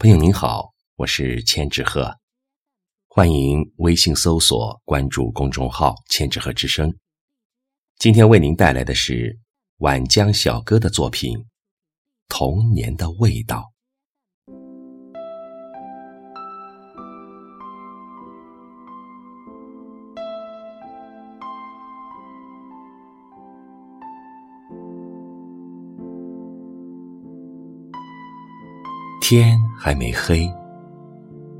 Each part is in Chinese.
朋友您好，我是千纸鹤，欢迎微信搜索关注公众号“千纸鹤之声”。今天为您带来的是晚江小哥的作品《童年的味道》。天还没黑，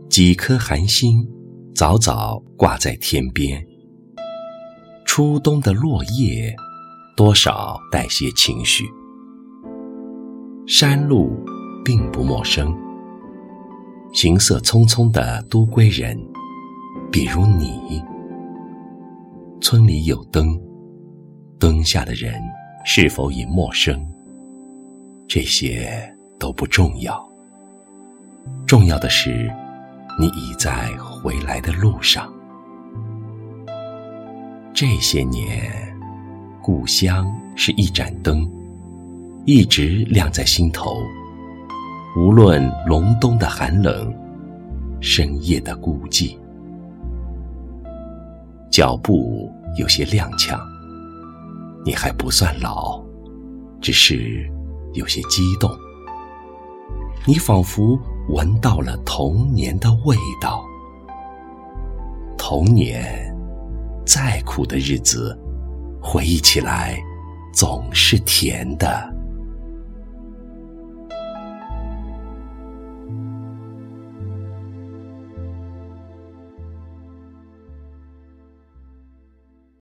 几颗寒星早早挂在天边。初冬的落叶，多少带些情绪。山路并不陌生，行色匆匆的都归人，比如你。村里有灯，灯下的人是否已陌生？这些都不重要。重要的是，你已在回来的路上。这些年，故乡是一盏灯，一直亮在心头。无论隆冬的寒冷，深夜的孤寂，脚步有些踉跄。你还不算老，只是有些激动。你仿佛。闻到了童年的味道。童年，再苦的日子，回忆起来总是甜的。